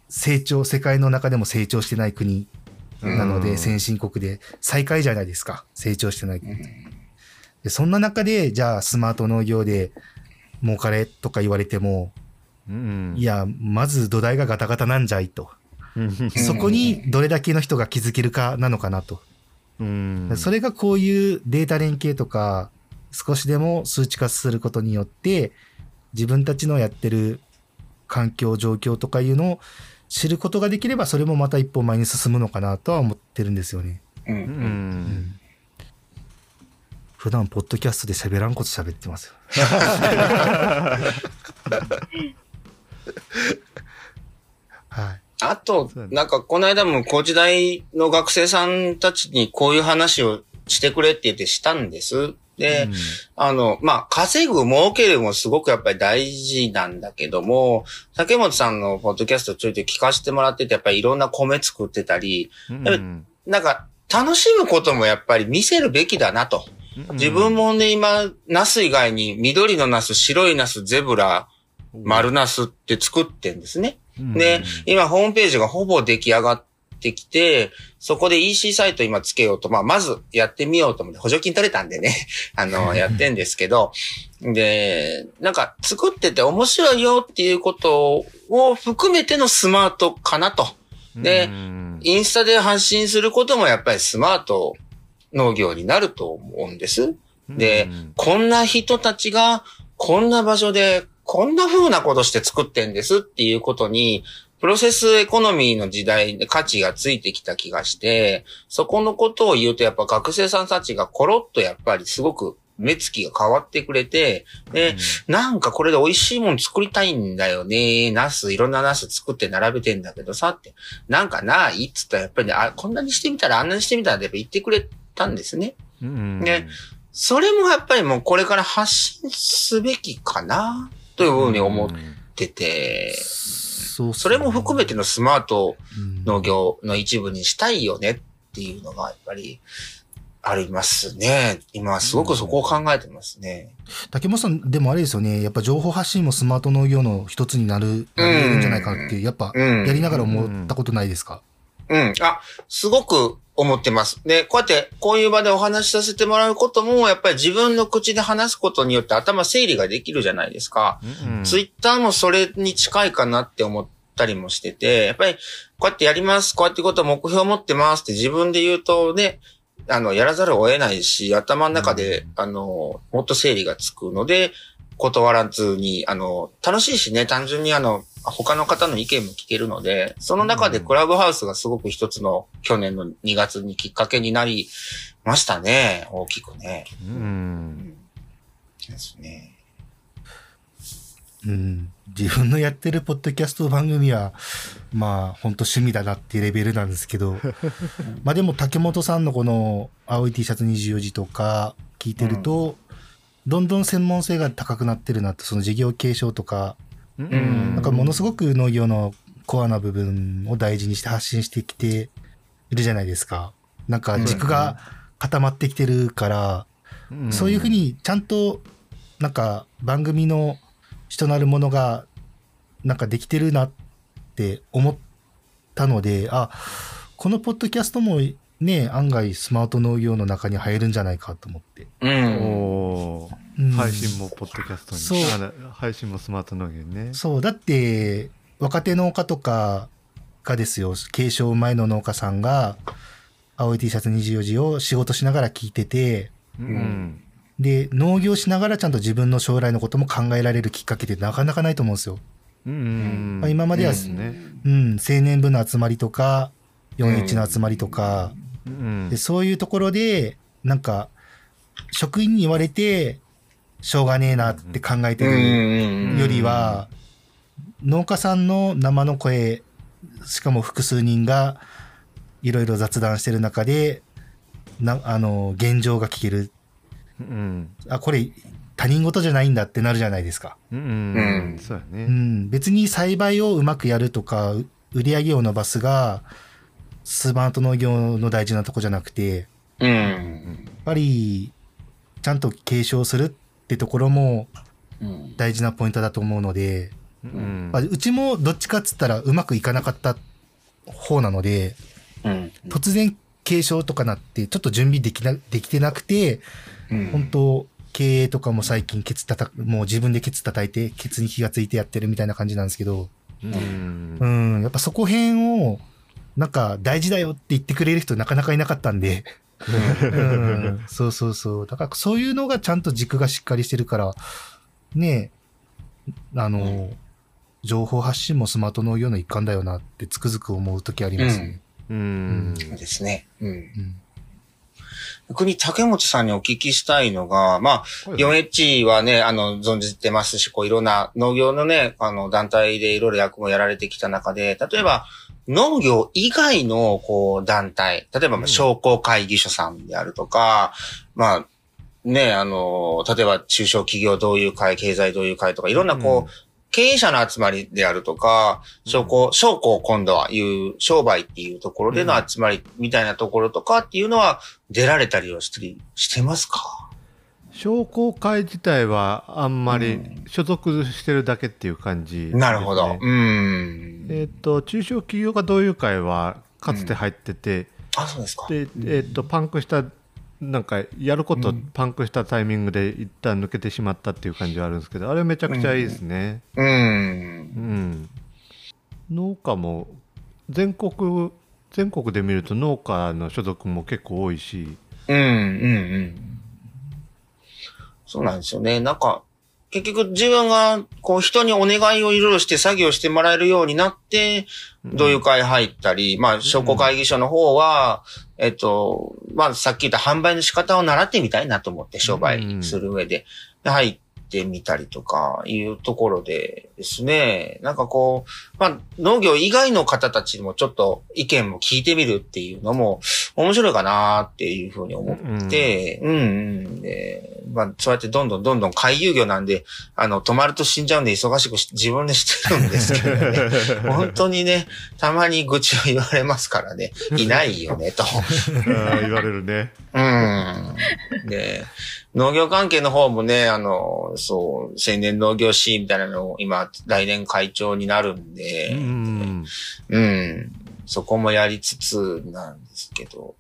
成長、世界の中でも成長してない国なので、うん先進国で最下位じゃないですか。成長してない国って。でそんな中で、じゃあスマート農業で儲かれとか言われても、うんいや、まず土台がガタガタなんじゃいと。うんそこにどれだけの人が気づけるかなのかなと。うんそれがこういうデータ連携とか、少しでも数値化することによって、自分たちのやってる環境、状況とかいうのを知ることができれば、それもまた一歩前に進むのかなとは思ってるんですよね。う。うんん普段、ポッドキャストで喋らんこと喋ってますよ。はい。あとなんか、この間も高知大の学生さんたちにこういう話をしてくれって言ってしたんです。で、あの、まあ、稼ぐ、儲けるもすごくやっぱり大事なんだけども、竹本さんのポッドキャストちょいちょい聞かせてもらってて、やっぱりいろんな米作ってたり、うんなんか、楽しむこともやっぱり見せるべきだなと。自分もね、今、ナス以外に緑のナス、白いナス、ゼブラ、丸ナスって作ってんですね。で、今ホームページがほぼ出来上がってきて、そこで EC サイト今つけようと、まあ、まずやってみようと思って、補助金取れたんでね、あの、やってんですけど、で、なんか作ってて面白いよっていうことを含めてのスマートかなと。で、インスタで発信することもやっぱりスマート農業になると思うんです。で、こんな人たちが、こんな場所で、こんな風なことして作ってんですっていうことに、プロセスエコノミーの時代で価値がついてきた気がして、そこのことを言うとやっぱ学生さんたちがコロッとやっぱりすごく目つきが変わってくれて、で、なんかこれで美味しいもの作りたいんだよね。ナス、いろんなナス作って並べてんだけどさって、なんかないっつったらやっぱりね、あ、こんなにしてみたらあんなにしてみたらって言ってくれたんですね。ねそれもやっぱりもうこれから発信すべきかな、というふうに思ってて、そうそれも含めてのスマートうん農業の一部にしたいよねっていうのがやっぱりありますね。今すごくそこを考えてますね。竹本さん、でもあれですよね。やっぱ情報発信もスマート農業の一つになる、なるんじゃないかって、やっぱ、うん。やりながら思ったことないですか？うん。あ、すごく思ってます。で、こうやって、こういう場でお話しさせてもらうことも、やっぱり自分の口で話すことによって頭整理ができるじゃないですか。ツイッターもそれに近いかなって思ったりもしてて、やっぱり、こうやってやります、こうやってこと目標を持ってますって自分で言うとね、あの、やらざるを得ないし、頭の中で、あの、もっと整理がつくので、断らずに、あの、楽しいしね、単純にあの、他の方の意見も聞けるので、その中でクラブハウスがすごく一つの去年の2月にきっかけになりましたね。大きくね。うんですね。うん。自分のやってるポッドキャスト番組は、まあ、本当趣味だなっていうレベルなんですけど、まあでも竹本さんのこの青い T シャツ24時とか聞いてると、どんどん専門性が高くなってるなって、その事業継承とか、ん。なんかものすごく農業のコアな部分を大事にして発信してきているじゃないですか。なんか軸が固まってきてるから、そういうふうにちゃんとなんか番組の主となるものがなんかできてるなって思ったので、あ、このポッドキャストもね、案外スマート農業の中に入るんじゃないかと思って。うん。おー。うん。配信もポッドキャストに。そう。あ配信もスマート農業にね。そう、だって、若手農家とかがですよ、継承前の農家さんが、青い T シャツ24時を仕事しながら聞いてて、うん。で、農業しながらちゃんと自分の将来のことも考えられるきっかけってなかなかないと思うんですよ。うん。まあ今まではですねうん、青年部の集まりとか、41の集まりとか、うんでそういうところで、なんか、職員に言われて、しょうがねえなって考えてるよりは、農家さんの生の声、しかも複数人がいろいろ雑談してる中で、な、あの、現状が聞ける。うんあ、これ他人事じゃないんだってなるじゃないですか。うんうんそうやねうん。別に栽培をうまくやるとか、う売り上げを伸ばすが、スマート農業の大事なとこじゃなくて、うん。やっぱり、ちゃんと継承するってところもうん。大事なポイントだと思うので、うんまあ、うちもどっちかっつったらうまくいかなかった方なので、うん。突然継承とかなって、ちょっと準備できな、できてなくて、本当経営とかも最近ケツ叩く、もう自分でケツ叩いて、ケツに気がついてやってるみたいな感じなんですけど、うんうん、やっぱそこ辺を、なんか大事だよって言ってくれる人なかなかいなかったんで、うん、そうそうそう。だからそういうのがちゃんと軸がしっかりしてるから、ねえ、あの、情報発信もスマート農業の一環だよなってつくづく思う時ありますね。うん。そうですね。うん。うん。逆に竹持さんにお聞きしたいのが、まあ、4H はね、あの、存じてますし、こういろんな農業のね、あの、団体でいろいろ役もやられてきた中で、例えば、農業以外の、こう、団体、例えば、まあ商工会議所さんであるとか、まあ、ね、あの、例えば、中小企業同友会、経済同友会とか、いろんな、こう、経営者の集まりであるとか、商工、商工今度はいう商売っていうところでの集まりみたいなところとかっていうのは出られたりはしたりしてますか？商工会自体はあんまりうん所属してるだけっていう感じですね、なるほど。うん。えっ、と、中小企業家同友会はかつて入ってて、あ、そうですか。で、えっ、と、パンクした、なんか、やることパンクしたタイミングで一旦抜けてしまったっていう感じはあるんですけど、あれめちゃくちゃいいですね。うんう。ん。農家も、全国、全国で見ると農家の所属も結構多いし、うん、うん、うん。そうなんですよね。なんか、結局自分が、こう人にお願いをいろいろして作業してもらえるようになって、同友会入ったり、まあ、商工会議所の方は、えっと、まあ、さっき言った販売の仕方を習ってみたいなと思って、商売する上で、で入ってみたりとかいうところでですね、なんかこう、まあ、農業以外の方たちにもちょっと意見も聞いてみるっていうのも面白いかなっていうふうに思って、うん、うん、で、まあ、そうやってどんどんどんどん回遊魚なんで、あの、止まると死んじゃうんで忙しくし自分でしてるんですけどね。本当にね、たまに愚痴を言われますからね、いないよね、と。言われるね。うん。で、農業関係の方もね、あの、そう、青年農業士みたいなのを今、来年会長になるんで、うん。うん。そこもやりつつなんですけど、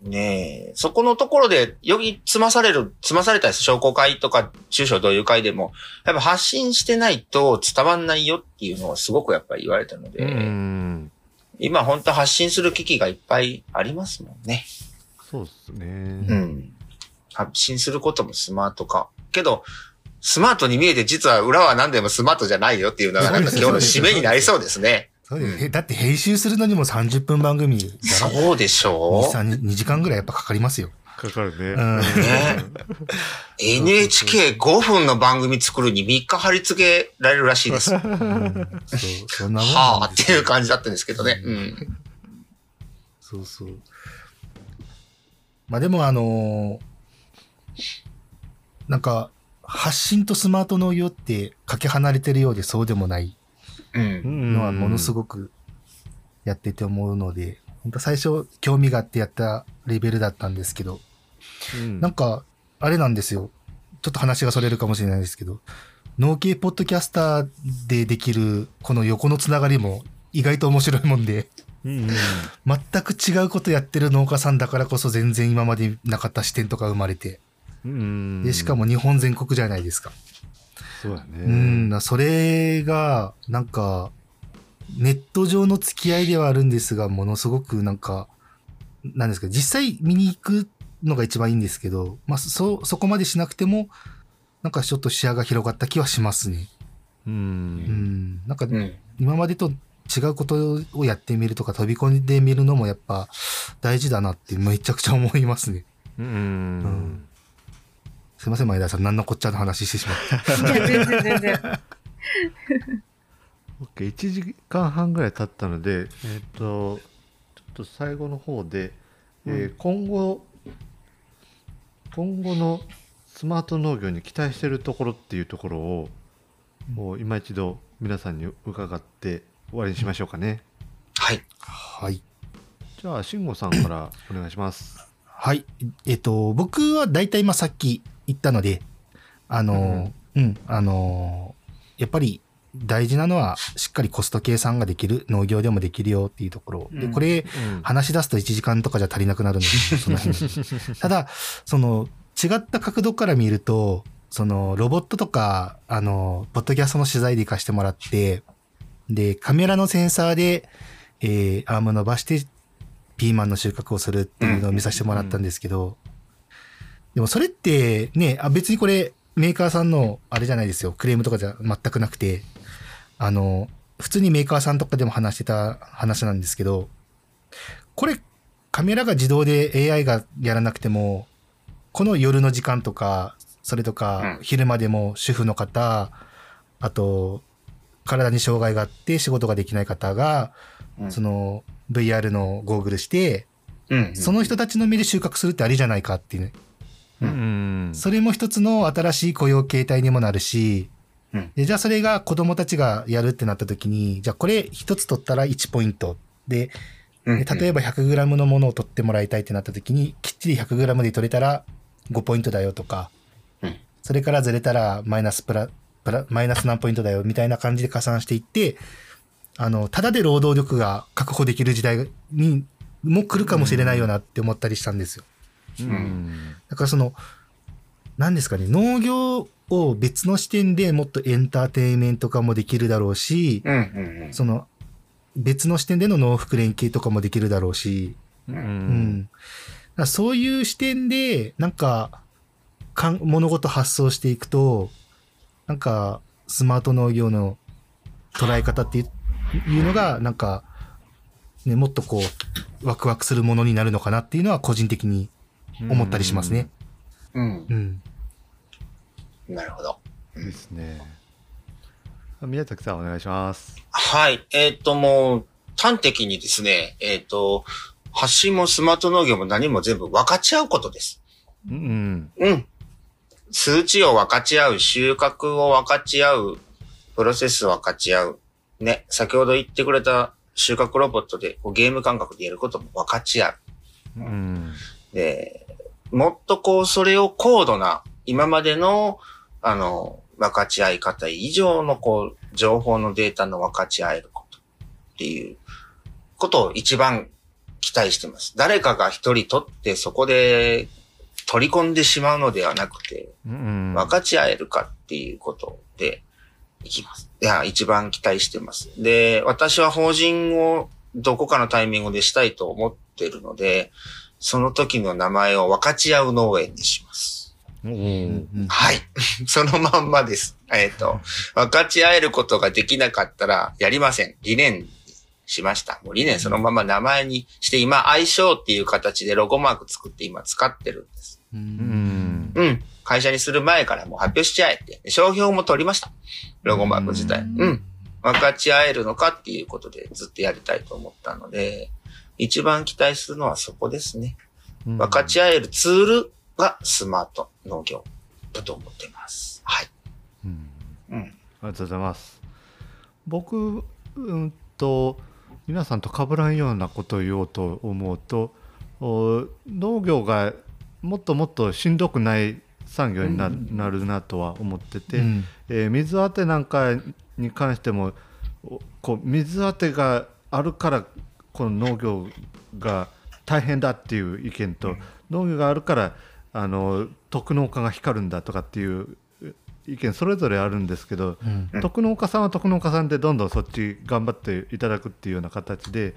ねえ、そこのところで、より積まされる、積まされた商工会とか中小同友会でも、やっぱ発信してないと伝わんないよっていうのをすごくやっぱり言われたので、うん。今本当発信する機器がいっぱいありますもんね。そうですね。うん。発信することもスマート化。けど、スマートに見えて実は裏は何でもスマートじゃないよっていうのがなんか今日の締めになりそうですね。そうですへだって編集するのにも30分番組だろそうでしょう 2, 2時間ぐらいやっぱかかりますよ。かかるね。うん。ね NHK5 分の番組作るに3日貼り付けられるらしいです。う、そんなもんあっていう感じだったんですけどね。うん。そうそう。まあでもあのーなんか、発信とスマート農業ってかけ離れてるようでそうでもないうん。のはものすごくやってて思うので、本当最初興味があってやったレベルだったんですけど、うんなんか、あれなんですよ。ちょっと話がそれるかもしれないですけど、農系ポッドキャスターでできるこの横のつながりも意外と面白いもんで、うん 全く違うことやってる農家さんだからこそ全然今までなかった視点とか生まれて、うんでしかも日本全国じゃないですか。そうだね。うん、それが、なんか、ネット上の付き合いではあるんですが、ものすごくなんか、なんですか、実際見に行くのが一番いいんですけど、まあ、そ、そこまでしなくても、なんかちょっと視野が広がった気はしますね。う。うんん、なんかうん。今までと違うことをやってみるとか飛び込んでみるのもやっぱ大事だなってめちゃくちゃ思いますね。うん。んすいません、前田さん。何のこっちゃの話してしまった。いや、全然全然。OK、1時間半ぐらい経ったので、えっ、と、ちょっと最後の方で、えー今後、今後のスマート農業に期待してるところっていうところを、もう今一度皆さんに伺って終わりにしましょうかね。はい。はい。じゃあ、慎吾さんからお願いします。はい。えっと、僕は大体まあさっき言ったので、あの、うん、あの、やっぱり大事なのはしっかりコスト計算ができる、農業でもできるよっていうところ。で、うんこれ、うん話し出すと1時間とかじゃ足りなくなるので、その辺ただ、その、違った角度から見ると、その、ロボットとか、あの、ポッドキャストの取材で行かしてもらって、で、カメラのセンサーで、えー、アーム伸ばして、ピーマンの収穫をするっていうのを見させてもらったんですけど、でもそれって、ね、あ、別にこれ、メーカーさんの、あれじゃないですよ、クレームとかじゃ全くなくて、あの、普通にメーカーさんとかでも話してた話なんですけど、これ、カメラが自動で AI がやらなくても、この夜の時間とか、それとかう、ん。昼間でも主婦の方、あと、体に障害があって仕事ができない方が、うん。その VR のゴーグルして、うん。その人たちの目で収穫するってありじゃないかっていうね。うん。それも一つの新しい雇用形態にもなるし、うんでじゃあそれが子供たちがやるってなった時に、じゃあこれ一つ取ったら1ポイント。で、うんで例えば 100g のものを取ってもらいたいってなった時に、きっちり 100g で取れたら5ポイントだよとか、うんそれからずれたらマイナスプラ、プラ、マイナス何ポイントだよみたいな感じで加算していって、あの、ただで労働力が確保できる時代にも来るかもしれないよなって思ったりしたんですよ。うんだからその、何ですかね、農業を別の視点でもっとエンターテインメント化もできるだろうし、うんうんうん。その、別の視点での農福連携とかもできるだろうし、ううんん。だからそういう視点で、なんか、かん物事発想していくと、なんか、スマート農業の捉え方っていういうのが、なんか、ね、もっとこう、ワクワクするものになるのかなっていうのは個人的に思ったりしますね。うん。うん。なるほど。ですね。宮崎さんお願いします。はい。えっ、と、もう、端的にですね、えっ、と、発信もスマート農業も何も全部分かち合うことです。うんうん。数値を分かち合う、収穫を分かち合う、プロセスを分かち合う。ね、先ほど言ってくれた収穫ロボットでこうゲーム感覚でやることも分かち合う。うん。うん。で、もっとこう、それを高度な、今までの、あの、分かち合い方以上の、こう、情報のデータの分かち合えることっていうことを一番期待してます。誰かが一人取ってそこで取り込んでしまうのではなくて、うん。分かち合えるかっていうことでいきます。いや、一番期待してます。で、私は法人をどこかのタイミングでしたいと思ってるので、その時の名前を分かち合う農園にします。うん。はい。そのまんまです。えっ、と、分かち合えることができなかったらやりません。理念にしました。もう理念そのまま名前にして、今、相性っていう形でロゴマーク作って今使ってるんです。う。うんん。うん。会社にする前からもう発表しちゃえって。商標も取りました。ロゴマーク自体。ううんん。分かち合えるのかっていうことでずっとやりたいと思ったので、一番期待するのはそこですね。分かち合えるツールがスマート農業だと思っています。はい。うん。うん。ありがとうございます。僕、うんと、皆さんと被らんようなことを言おうと思うと、お農業がもっともっとしんどくない産業にな,、なるなとは思ってて、うんえー水当てなんかに関してもおこう水当てがあるからこの農業が大変だっていう意見と、農業があるからあの特農家が光るんだとかっていう意見それぞれあるんですけど、うん。うん特農家さんは特農家さんでどんどんそっち頑張っていただくっていうような形で、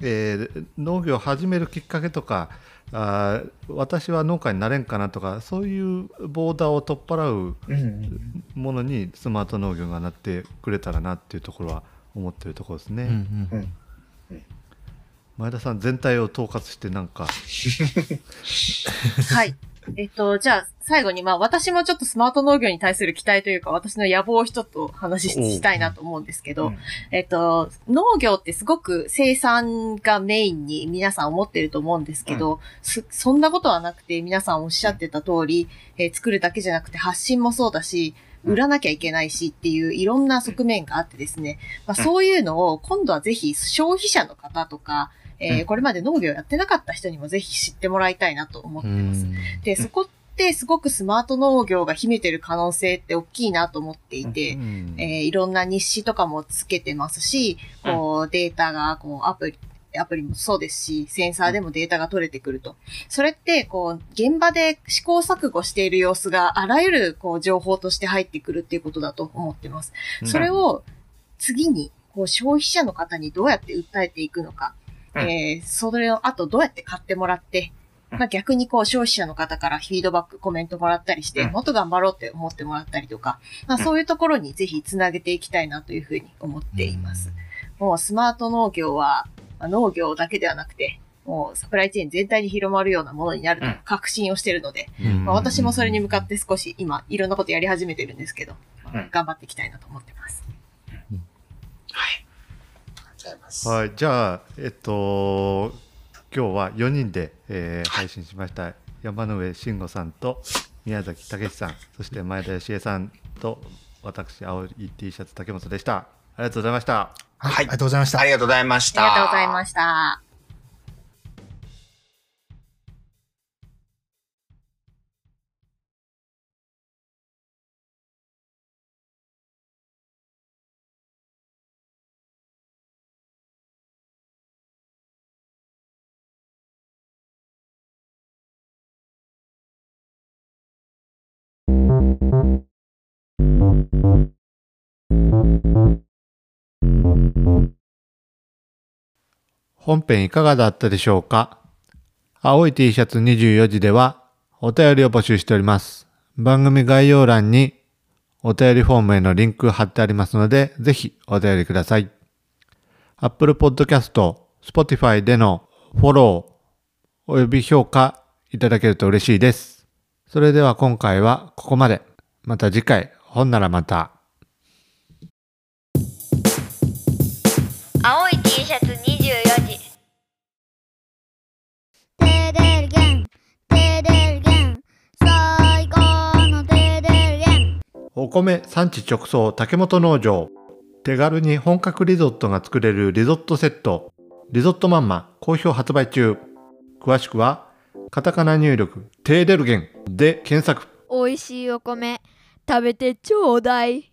えー農業を始めるきっかけとかあー私は農家になれんかなとかそういうボーダーを取っ払ううん。ものにスマート農業がなってくれたらなっていうところは思ってるところですね。うんうんうん前田さん全体を統括してなんか はい。えっと、じゃあ、最後に、まあ、私もちょっとスマート農業に対する期待というか、私の野望を一つお話ししたいなと思うんですけど、うん。えっと、農業ってすごく生産がメインに皆さん思ってると思うんですけど、そそんなことはなくて、皆さんおっしゃってた通り、えー作るだけじゃなくて発信もそうだし、売らなきゃいけないしっていういろんな側面があってですね、まあ、そういうのを今度はぜひ消費者の方とか、えーうんこれまで農業やってなかった人にもぜひ知ってもらいたいなと思ってます。で、そこってすごくスマート農業が秘めてる可能性って大きいなと思っていて、うんえーいろんな日誌とかもつけてますし、こう、データが、こう、アプリ、アプリもそうですし、センサーでもデータが取れてくると。それって、こう、現場で試行錯誤している様子があらゆる、こう、情報として入ってくるっていうことだと思ってます。それを、次に、こう、消費者の方にどうやって訴えていくのか。うん。えーそれを、あとどうやって買ってもらって、うん。まあ、逆にこう消費者の方からフィードバック、コメントもらったりして、うん。もっと頑張ろうって思ってもらったりとか、まあ、うん。そういうところにぜひつなげていきたいなというふうに思っています。もうスマート農業は、まあ農業だけではなくて、もうサプライチェーン全体に広まるようなものになるとうん。確信をしているので、うん。まあ、私もそれに向かって少し今いろんなことやり始めてるんですけど、まあうん。頑張っていきたいなと思ってます。はい。ざいます。はい、じゃあ、えっと、今日は4人で、えー配信しました山上慎吾さんと宮崎武さんそして前田芳恵さんと私、青い T シャツ竹本でした。ありがとうございました。はい。はいありがとうございましたあ。りがとうございました。ありがとうございました。本編いかがだったでしょうか？青い T シャツ24時ではお便りを募集しております。番組概要欄にお便りフォームへのリンク貼ってありますので、ぜひお便りください。Apple Podcast、Spotify でのフォローおよび評価いただけると嬉しいです。それでは今回はここまで。また次回、ほんならまた。テデルゲンテデルゲン最高のテデルゲンお米産地直送竹本農場。手軽に本格リゾットが作れるリゾットセット。リゾットマンマ好評発売中。詳しくはカタカナ入力テーデルゲンで検索。美味しいお米食べてちょうだい